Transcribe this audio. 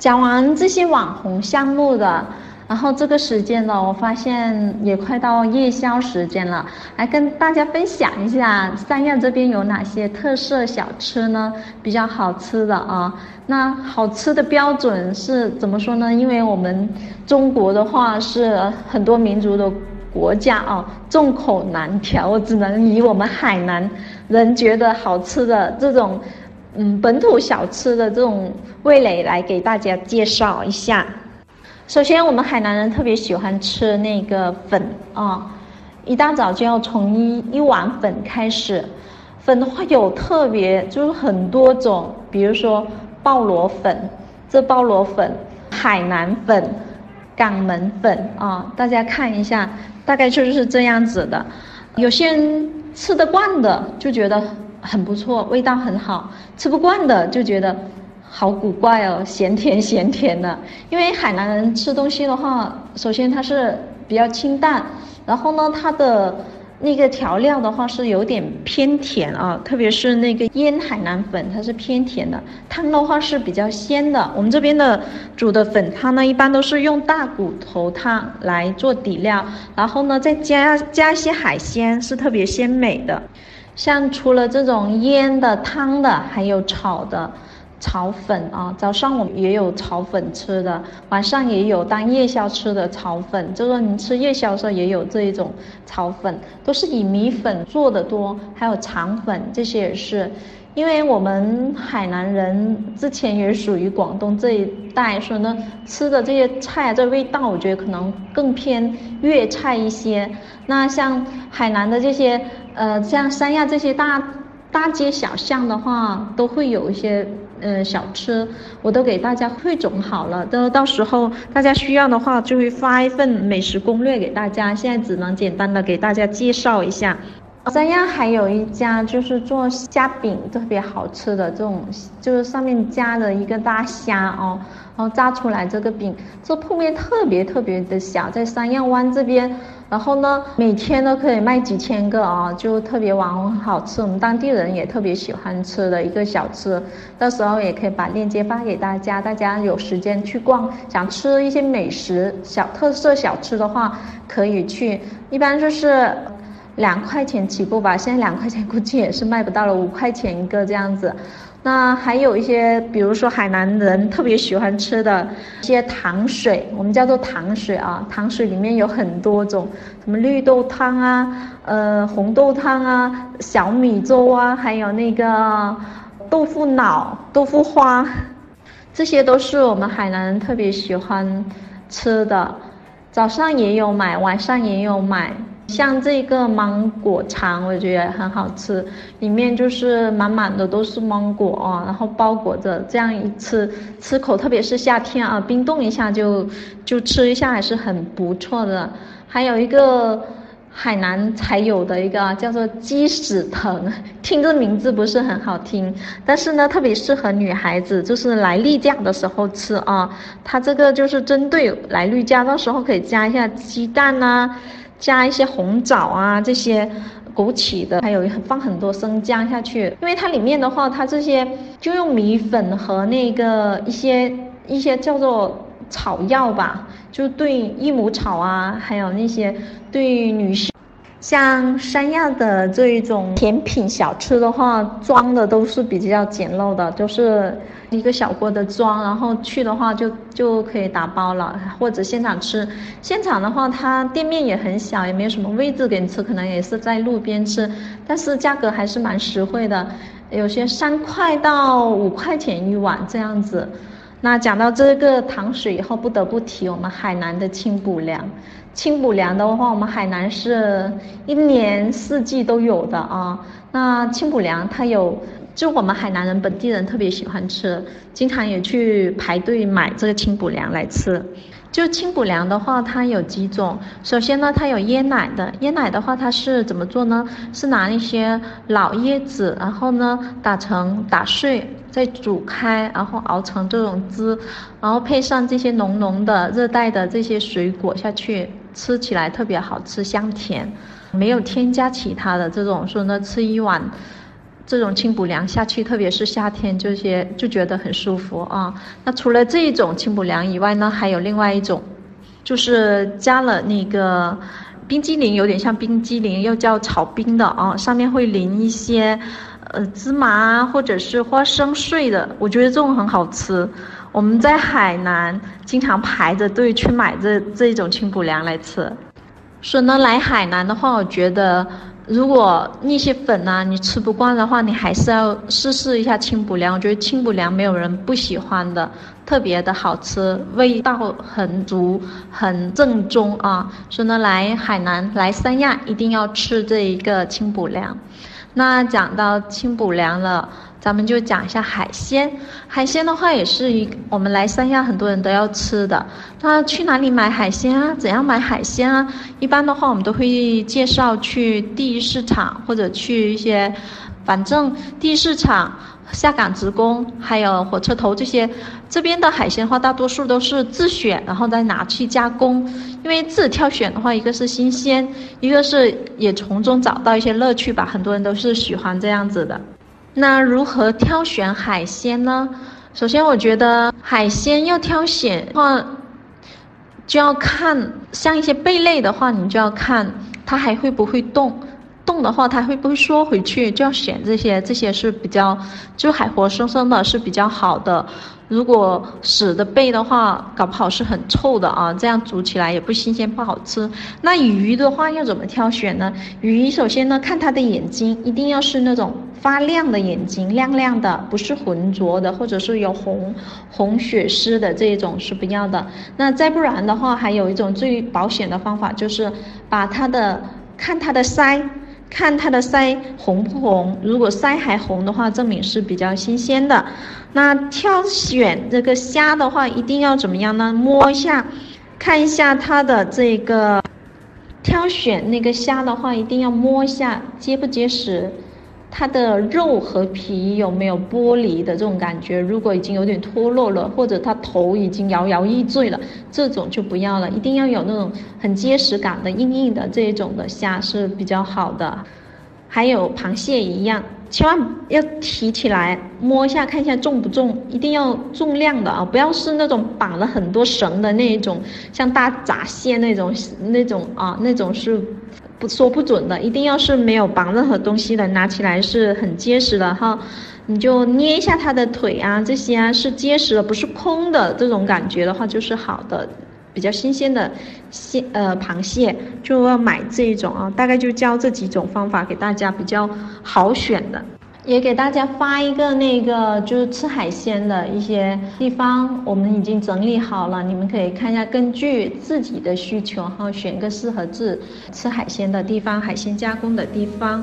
讲完这些网红项目的。然后这个时间呢，我发现也快到夜宵时间了，来跟大家分享一下三亚这边有哪些特色小吃呢？比较好吃的啊，那好吃的标准是怎么说呢？因为我们中国的话是很多民族的国家啊，众口难调，我只能以我们海南人觉得好吃的这种，嗯，本土小吃的这种味蕾来给大家介绍一下。首先，我们海南人特别喜欢吃那个粉啊，一大早就要从一一碗粉开始。粉的话有特别，就是很多种，比如说鲍螺粉，这鲍螺粉、海南粉、港门粉啊，大家看一下，大概就是这样子的。有些人吃得惯的就觉得很不错，味道很好；吃不惯的就觉得。好古怪哦，咸甜咸甜的。因为海南人吃东西的话，首先它是比较清淡，然后呢，它的那个调料的话是有点偏甜啊，特别是那个腌海南粉，它是偏甜的。汤的话是比较鲜的。我们这边的煮的粉汤呢，一般都是用大骨头汤来做底料，然后呢再加加一些海鲜，是特别鲜美的。像除了这种腌的汤的，还有炒的。炒粉啊，早上我们也有炒粉吃的，晚上也有当夜宵吃的炒粉。就说你吃夜宵的时候也有这一种炒粉，都是以米粉做的多，还有肠粉这些也是。因为我们海南人之前也属于广东这一带，所以呢吃的这些菜啊这味道，我觉得可能更偏粤菜一些。那像海南的这些，呃，像三亚这些大大街小巷的话，都会有一些。呃，小吃我都给大家汇总好了，都到时候大家需要的话，就会发一份美食攻略给大家。现在只能简单的给大家介绍一下。三亚还有一家就是做虾饼特别好吃的这种，就是上面加了一个大虾哦，然后炸出来这个饼，这铺面特别特别的小，在三亚湾这边。然后呢，每天都可以卖几千个啊，就特别网红好吃，我们当地人也特别喜欢吃的一个小吃。到时候也可以把链接发给大家，大家有时间去逛，想吃一些美食小特色小吃的话，可以去。一般就是两块钱起步吧，现在两块钱估计也是卖不到了，五块钱一个这样子。那还有一些，比如说海南人特别喜欢吃的一些糖水，我们叫做糖水啊。糖水里面有很多种，什么绿豆汤啊，呃，红豆汤啊，小米粥啊，还有那个豆腐脑、豆腐花，这些都是我们海南人特别喜欢吃的。早上也有买，晚上也有买。像这个芒果肠，我觉得很好吃，里面就是满满的都是芒果啊，然后包裹着，这样一吃，吃口，特别是夏天啊，冰冻一下就就吃一下，还是很不错的。还有一个海南才有的一个叫做鸡屎藤，听这名字不是很好听，但是呢，特别适合女孩子，就是来例假的时候吃啊。它这个就是针对来例假，到时候可以加一下鸡蛋呐。加一些红枣啊，这些枸杞的，还有放很多生姜下去，因为它里面的话，它这些就用米粉和那个一些一些叫做草药吧，就对益母草啊，还有那些对女性。像三亚的这一种甜品小吃的话，装的都是比较简陋的，就是一个小锅的装，然后去的话就就可以打包了，或者现场吃。现场的话，它店面也很小，也没有什么位置给你吃，可能也是在路边吃，但是价格还是蛮实惠的，有些三块到五块钱一碗这样子。那讲到这个糖水以后，不得不提我们海南的清补凉。清补凉的话，我们海南是一年四季都有的啊。那清补凉它有，就我们海南人本地人特别喜欢吃，经常也去排队买这个清补凉来吃。就清补凉的话，它有几种。首先呢，它有椰奶的。椰奶的话，它是怎么做呢？是拿一些老椰子，然后呢打成打碎，再煮开，然后熬成这种汁，然后配上这些浓浓的热带的这些水果下去，吃起来特别好吃，香甜，没有添加其他的这种。说呢，吃一碗。这种清补凉下去，特别是夏天这些就觉得很舒服啊。那除了这一种清补凉以外呢，还有另外一种，就是加了那个冰激凌，有点像冰激凌，又叫炒冰的啊，上面会淋一些呃芝麻或者是花生碎的，我觉得这种很好吃。我们在海南经常排着队去买这这一种清补凉来吃。所以呢，来海南的话，我觉得如果那些粉呢你吃不惯的话，你还是要试试一下清补凉。我觉得清补凉没有人不喜欢的，特别的好吃，味道很足，很正宗啊。所以呢，来海南来三亚一定要吃这一个清补凉。那讲到清补凉了。咱们就讲一下海鲜，海鲜的话也是一我们来三亚很多人都要吃的。那去哪里买海鲜啊？怎样买海鲜啊？一般的话，我们都会介绍去第一市场或者去一些，反正地市场、下岗职工还有火车头这些，这边的海鲜的话，大多数都是自选，然后再拿去加工。因为自己挑选的话，一个是新鲜，一个是也从中找到一些乐趣吧。很多人都是喜欢这样子的。那如何挑选海鲜呢？首先，我觉得海鲜要挑选的话，就要看像一些贝类的话，你就要看它还会不会动，动的话它会不会缩回去，就要选这些，这些是比较就还活生生的是比较好的。如果死的贝的话，搞不好是很臭的啊，这样煮起来也不新鲜不好吃。那鱼的话要怎么挑选呢？鱼首先呢，看它的眼睛，一定要是那种发亮的眼睛，亮亮的，不是浑浊的，或者是有红红血丝的这一种是不要的。那再不然的话，还有一种最保险的方法，就是把它的看它的鳃。看它的腮红不红，如果腮还红的话，证明是比较新鲜的。那挑选这个虾的话，一定要怎么样呢？摸一下，看一下它的这个。挑选那个虾的话，一定要摸一下结不结实。它的肉和皮有没有剥离的这种感觉？如果已经有点脱落了，或者它头已经摇摇欲坠了，这种就不要了。一定要有那种很结实感的、硬硬的这一种的虾是比较好的。还有螃蟹一样，千万要提起来摸一下，看一下重不重，一定要重量的啊，不要是那种绑了很多绳的那一种，像大闸蟹那种那种啊，那种是。不说不准的，一定要是没有绑任何东西的，拿起来是很结实的哈。你就捏一下它的腿啊，这些啊是结实的，不是空的，这种感觉的话就是好的，比较新鲜的蟹呃螃蟹就要买这一种啊。大概就教这几种方法给大家，比较好选的。也给大家发一个那个就是吃海鲜的一些地方，我们已经整理好了，你们可以看一下，根据自己的需求哈，选个适合自吃海鲜的地方，海鲜加工的地方。